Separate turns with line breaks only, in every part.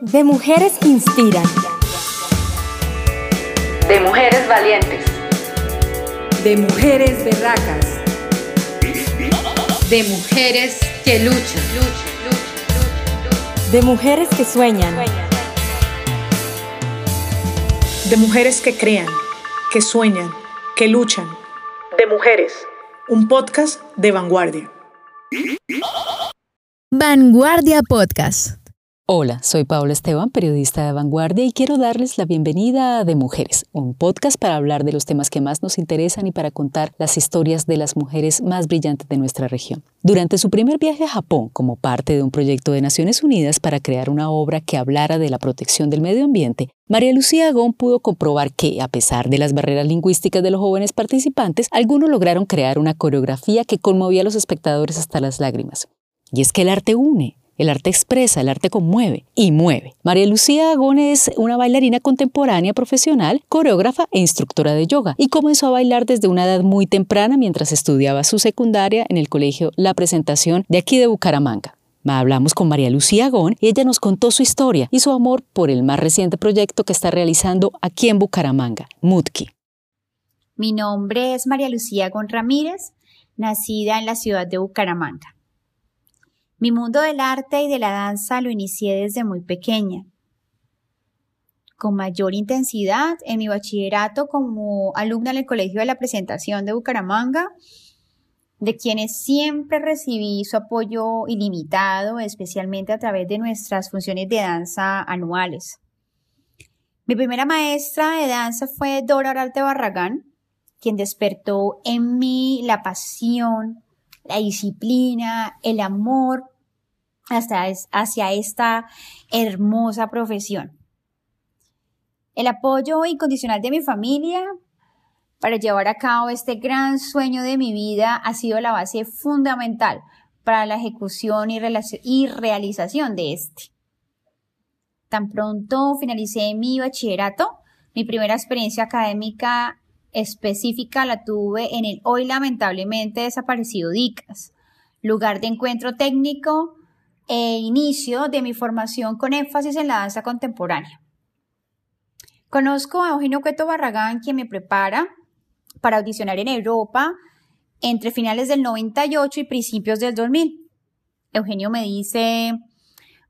De mujeres que inspiran.
De mujeres valientes.
De mujeres berracas.
De mujeres que luchan.
De mujeres que sueñan.
De mujeres que crean, que sueñan, que luchan. De mujeres. Un podcast de vanguardia.
Vanguardia Podcast.
Hola, soy Paola Esteban, periodista de Vanguardia, y quiero darles la bienvenida a De Mujeres, un podcast para hablar de los temas que más nos interesan y para contar las historias de las mujeres más brillantes de nuestra región. Durante su primer viaje a Japón, como parte de un proyecto de Naciones Unidas para crear una obra que hablara de la protección del medio ambiente, María Lucía Agón pudo comprobar que, a pesar de las barreras lingüísticas de los jóvenes participantes, algunos lograron crear una coreografía que conmovía a los espectadores hasta las lágrimas. Y es que el arte une, el arte expresa, el arte conmueve y mueve. María Lucía Agón es una bailarina contemporánea profesional, coreógrafa e instructora de yoga y comenzó a bailar desde una edad muy temprana mientras estudiaba su secundaria en el colegio La Presentación de aquí de Bucaramanga. Hablamos con María Lucía Agón y ella nos contó su historia y su amor por el más reciente proyecto que está realizando aquí en Bucaramanga, Mutki.
Mi nombre es María Lucía Agón Ramírez, nacida en la ciudad de Bucaramanga. Mi mundo del arte y de la danza lo inicié desde muy pequeña. Con mayor intensidad en mi bachillerato como alumna en el Colegio de la Presentación de Bucaramanga, de quienes siempre recibí su apoyo ilimitado, especialmente a través de nuestras funciones de danza anuales. Mi primera maestra de danza fue Dora Aralte Barragán, quien despertó en mí la pasión, la disciplina, el amor hacia esta hermosa profesión. El apoyo incondicional de mi familia para llevar a cabo este gran sueño de mi vida ha sido la base fundamental para la ejecución y, y realización de este. Tan pronto finalicé mi bachillerato, mi primera experiencia académica específica la tuve en el hoy lamentablemente desaparecido DICAS, lugar de encuentro técnico e inicio de mi formación con énfasis en la danza contemporánea. Conozco a Eugenio Cueto Barragán, quien me prepara para audicionar en Europa entre finales del 98 y principios del 2000. Eugenio me dice,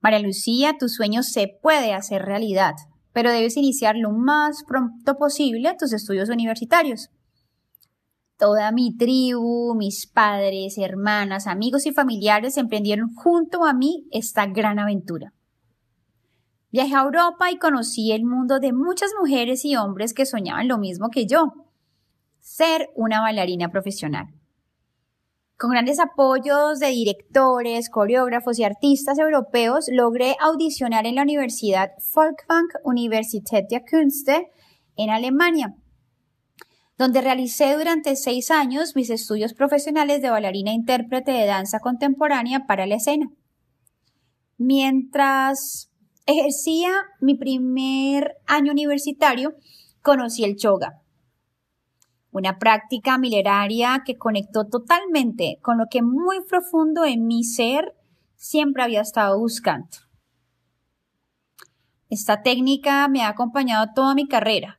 María Lucía, tu sueño se puede hacer realidad pero debes iniciar lo más pronto posible tus estudios universitarios. Toda mi tribu, mis padres, hermanas, amigos y familiares emprendieron junto a mí esta gran aventura. Viajé a Europa y conocí el mundo de muchas mujeres y hombres que soñaban lo mismo que yo, ser una bailarina profesional. Con grandes apoyos de directores, coreógrafos y artistas europeos, logré audicionar en la Universidad Folkwang Universität der Künste en Alemania, donde realicé durante seis años mis estudios profesionales de bailarina e intérprete de danza contemporánea para la escena. Mientras ejercía mi primer año universitario, conocí el choga, una práctica milenaria que conectó totalmente con lo que muy profundo en mi ser siempre había estado buscando. Esta técnica me ha acompañado toda mi carrera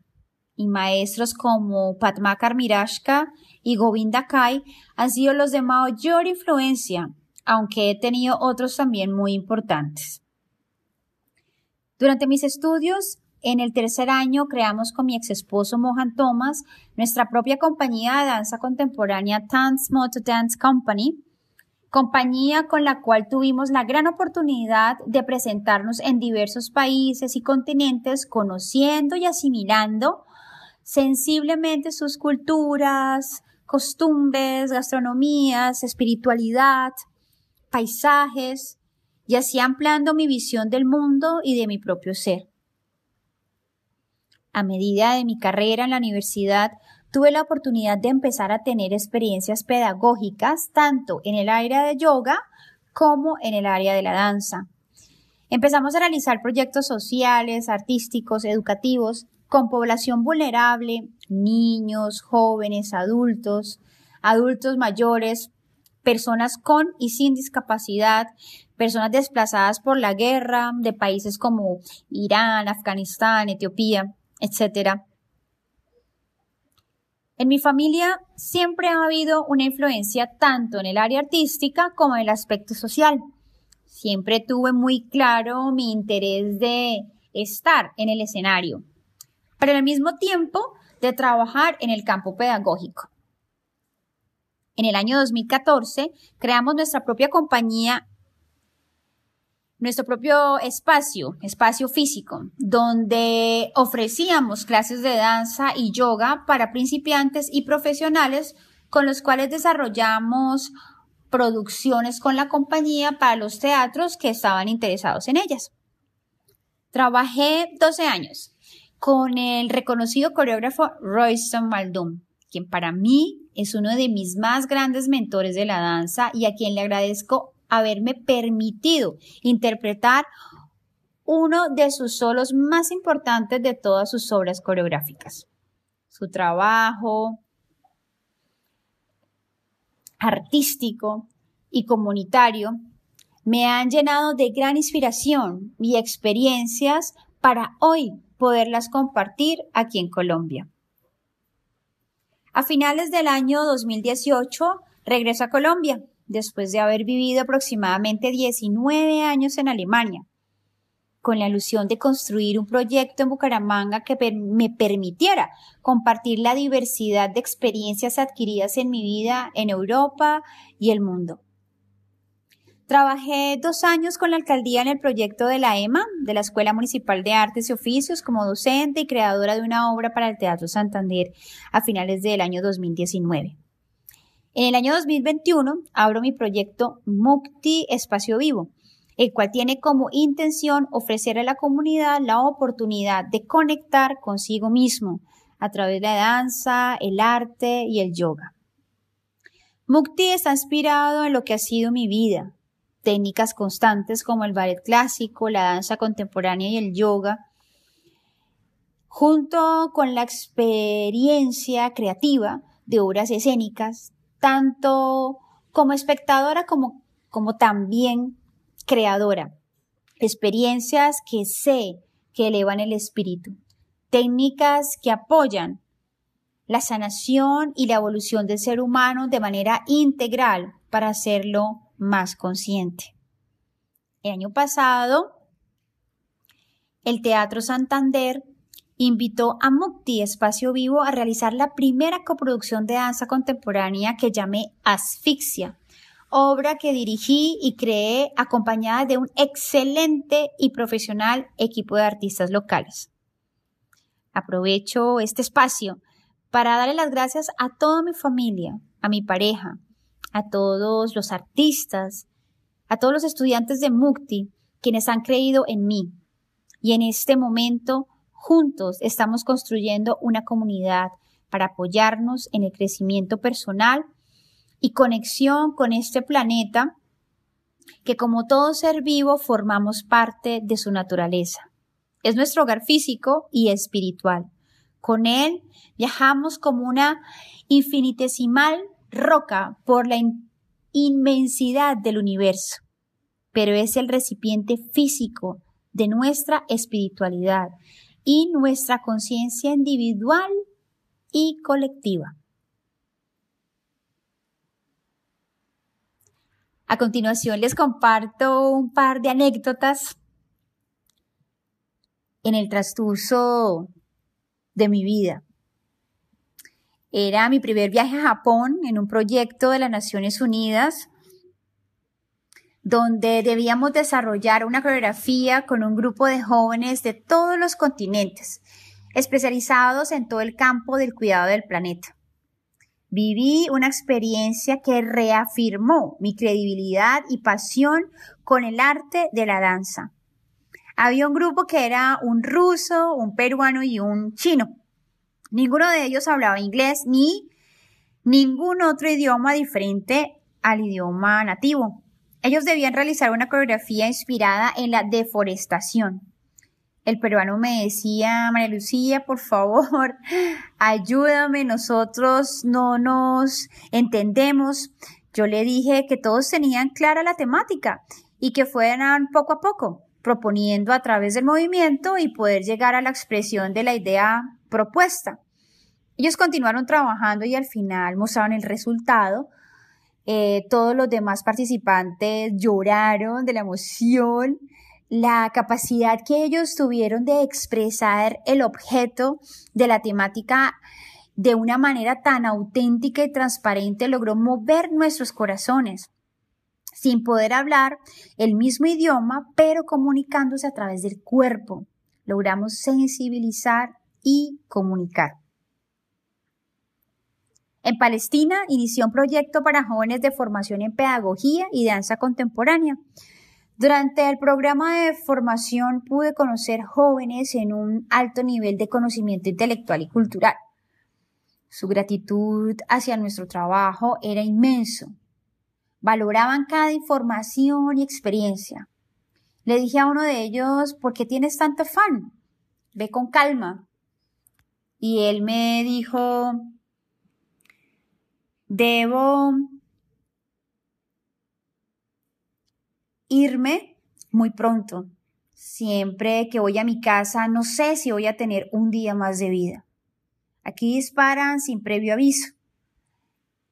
y maestros como Padmakar Mirashka y Govinda Kai han sido los de mayor influencia, aunque he tenido otros también muy importantes. Durante mis estudios en el tercer año creamos con mi ex esposo Mohan Thomas nuestra propia compañía de danza contemporánea Dance Moto Dance Company, compañía con la cual tuvimos la gran oportunidad de presentarnos en diversos países y continentes, conociendo y asimilando sensiblemente sus culturas, costumbres, gastronomías, espiritualidad, paisajes, y así ampliando mi visión del mundo y de mi propio ser. A medida de mi carrera en la universidad, tuve la oportunidad de empezar a tener experiencias pedagógicas tanto en el área de yoga como en el área de la danza. Empezamos a realizar proyectos sociales, artísticos, educativos con población vulnerable, niños, jóvenes, adultos, adultos mayores, personas con y sin discapacidad, personas desplazadas por la guerra de países como Irán, Afganistán, Etiopía, etc. En mi familia siempre ha habido una influencia tanto en el área artística como en el aspecto social. Siempre tuve muy claro mi interés de estar en el escenario, pero al mismo tiempo de trabajar en el campo pedagógico. En el año 2014 creamos nuestra propia compañía, nuestro propio espacio, espacio físico, donde ofrecíamos clases de danza y yoga para principiantes y profesionales con los cuales desarrollamos producciones con la compañía para los teatros que estaban interesados en ellas. Trabajé 12 años con el reconocido coreógrafo Royston Maldum, quien para mí es uno de mis más grandes mentores de la danza y a quien le agradezco haberme permitido interpretar uno de sus solos más importantes de todas sus obras coreográficas. Su trabajo artístico y comunitario me han llenado de gran inspiración y experiencias para hoy poderlas compartir aquí en Colombia. A finales del año 2018 regreso a Colombia, después de haber vivido aproximadamente 19 años en Alemania, con la ilusión de construir un proyecto en Bucaramanga que me permitiera compartir la diversidad de experiencias adquiridas en mi vida en Europa y el mundo. Trabajé dos años con la alcaldía en el proyecto de la EMA, de la Escuela Municipal de Artes y Oficios, como docente y creadora de una obra para el Teatro Santander a finales del año 2019. En el año 2021 abro mi proyecto Mukti Espacio Vivo, el cual tiene como intención ofrecer a la comunidad la oportunidad de conectar consigo mismo a través de la danza, el arte y el yoga. Mukti está inspirado en lo que ha sido mi vida, técnicas constantes como el ballet clásico, la danza contemporánea y el yoga, junto con la experiencia creativa de obras escénicas, tanto como espectadora como, como también creadora. Experiencias que sé que elevan el espíritu, técnicas que apoyan la sanación y la evolución del ser humano de manera integral para hacerlo más consciente. El año pasado, el Teatro Santander invitó a Mukti Espacio Vivo a realizar la primera coproducción de danza contemporánea que llamé Asfixia, obra que dirigí y creé acompañada de un excelente y profesional equipo de artistas locales. Aprovecho este espacio para darle las gracias a toda mi familia, a mi pareja, a todos los artistas, a todos los estudiantes de Mukti, quienes han creído en mí. Y en este momento, juntos estamos construyendo una comunidad para apoyarnos en el crecimiento personal y conexión con este planeta que como todo ser vivo formamos parte de su naturaleza. Es nuestro hogar físico y espiritual. Con él viajamos como una infinitesimal roca por la inmensidad del universo, pero es el recipiente físico de nuestra espiritualidad y nuestra conciencia individual y colectiva. A continuación les comparto un par de anécdotas en el transcurso de mi vida. Era mi primer viaje a Japón en un proyecto de las Naciones Unidas donde debíamos desarrollar una coreografía con un grupo de jóvenes de todos los continentes, especializados en todo el campo del cuidado del planeta. Viví una experiencia que reafirmó mi credibilidad y pasión con el arte de la danza. Había un grupo que era un ruso, un peruano y un chino. Ninguno de ellos hablaba inglés ni ningún otro idioma diferente al idioma nativo. Ellos debían realizar una coreografía inspirada en la deforestación. El peruano me decía, María Lucía, por favor, ayúdame, nosotros no nos entendemos. Yo le dije que todos tenían clara la temática y que fueran poco a poco, proponiendo a través del movimiento y poder llegar a la expresión de la idea propuesta. Ellos continuaron trabajando y al final mostraron el resultado. Eh, todos los demás participantes lloraron de la emoción, la capacidad que ellos tuvieron de expresar el objeto de la temática de una manera tan auténtica y transparente logró mover nuestros corazones sin poder hablar el mismo idioma, pero comunicándose a través del cuerpo. Logramos sensibilizar y comunicar. En Palestina inició un proyecto para jóvenes de formación en pedagogía y danza contemporánea. Durante el programa de formación pude conocer jóvenes en un alto nivel de conocimiento intelectual y cultural. Su gratitud hacia nuestro trabajo era inmenso Valoraban cada información y experiencia. Le dije a uno de ellos, ¿por qué tienes tanto afán? Ve con calma. Y él me dijo, debo irme muy pronto. Siempre que voy a mi casa, no sé si voy a tener un día más de vida. Aquí disparan sin previo aviso,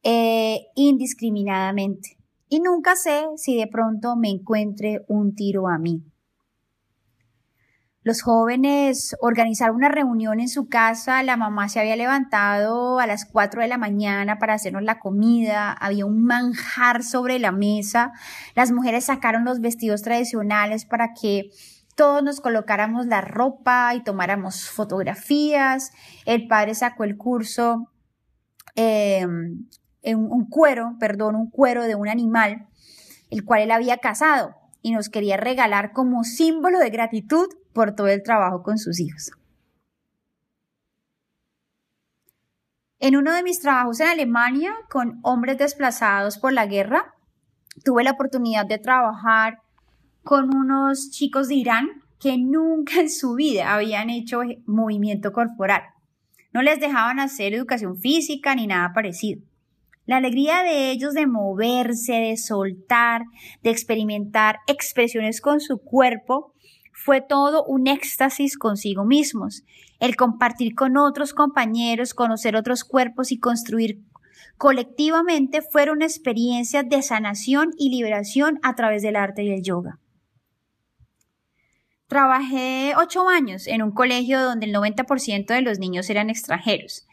eh, indiscriminadamente y nunca sé si de pronto me encuentre un tiro a mí. Los jóvenes organizaron una reunión en su casa, la mamá se había levantado a las 4 de la mañana para hacernos la comida, había un manjar sobre la mesa, las mujeres sacaron los vestidos tradicionales para que todos nos colocáramos la ropa y tomáramos fotografías, el padre sacó el curso eh, un cuero, perdón, un cuero de un animal, el cual él había cazado y nos quería regalar como símbolo de gratitud por todo el trabajo con sus hijos. En uno de mis trabajos en Alemania con hombres desplazados por la guerra, tuve la oportunidad de trabajar con unos chicos de Irán que nunca en su vida habían hecho movimiento corporal. No les dejaban hacer educación física ni nada parecido. La alegría de ellos de moverse, de soltar, de experimentar expresiones con su cuerpo, fue todo un éxtasis consigo mismos. El compartir con otros compañeros, conocer otros cuerpos y construir colectivamente fueron experiencias de sanación y liberación a través del arte y el yoga. Trabajé ocho años en un colegio donde el 90% de los niños eran extranjeros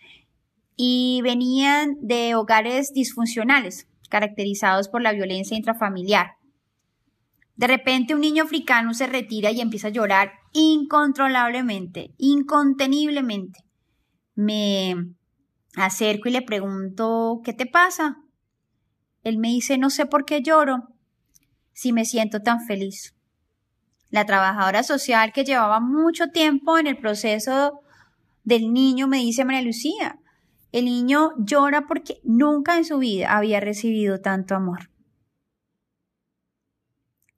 y venían de hogares disfuncionales, caracterizados por la violencia intrafamiliar. De repente un niño africano se retira y empieza a llorar incontrolablemente, inconteniblemente. Me acerco y le pregunto, ¿qué te pasa? Él me dice, no sé por qué lloro, si me siento tan feliz. La trabajadora social que llevaba mucho tiempo en el proceso del niño me dice, María Lucía, el niño llora porque nunca en su vida había recibido tanto amor.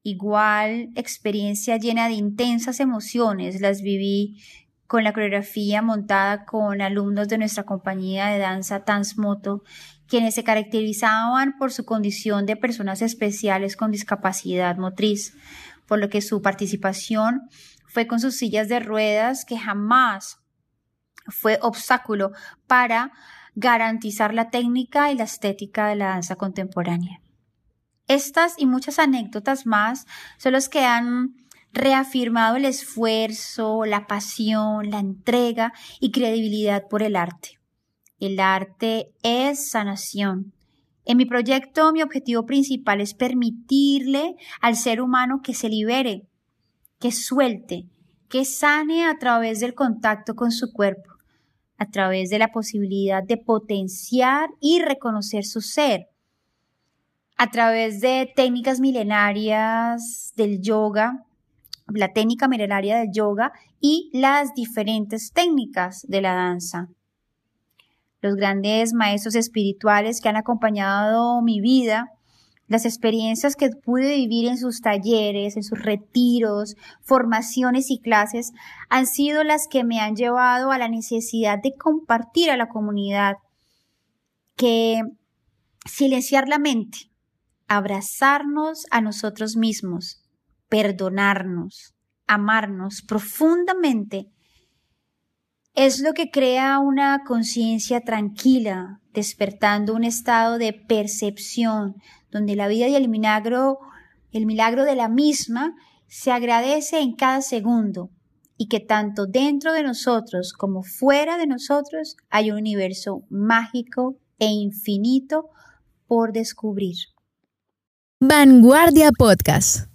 Igual experiencia llena de intensas emociones las viví con la coreografía montada con alumnos de nuestra compañía de danza Tansmoto, quienes se caracterizaban por su condición de personas especiales con discapacidad motriz, por lo que su participación fue con sus sillas de ruedas que jamás fue obstáculo para garantizar la técnica y la estética de la danza contemporánea. Estas y muchas anécdotas más son los que han reafirmado el esfuerzo, la pasión, la entrega y credibilidad por el arte. El arte es sanación. En mi proyecto mi objetivo principal es permitirle al ser humano que se libere, que suelte, que sane a través del contacto con su cuerpo a través de la posibilidad de potenciar y reconocer su ser, a través de técnicas milenarias del yoga, la técnica milenaria del yoga y las diferentes técnicas de la danza. Los grandes maestros espirituales que han acompañado mi vida las experiencias que pude vivir en sus talleres, en sus retiros, formaciones y clases han sido las que me han llevado a la necesidad de compartir a la comunidad que silenciar la mente abrazarnos a nosotros mismos, perdonarnos, amarnos profundamente, es lo que crea una conciencia tranquila, despertando un estado de percepción donde la vida y el milagro, el milagro de la misma, se agradece en cada segundo y que tanto dentro de nosotros como fuera de nosotros hay un universo mágico e infinito por descubrir.
Vanguardia Podcast.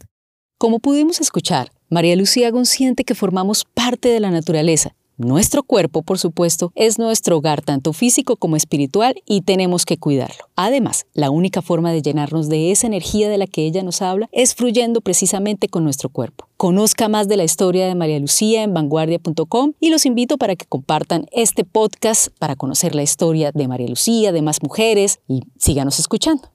Como pudimos escuchar, María Lucía siente que formamos parte de la naturaleza. Nuestro cuerpo, por supuesto, es nuestro hogar tanto físico como espiritual y tenemos que cuidarlo. Además, la única forma de llenarnos de esa energía de la que ella nos habla es fluyendo precisamente con nuestro cuerpo. Conozca más de la historia de María Lucía en vanguardia.com y los invito para que compartan este podcast para conocer la historia de María Lucía, de más mujeres y síganos escuchando.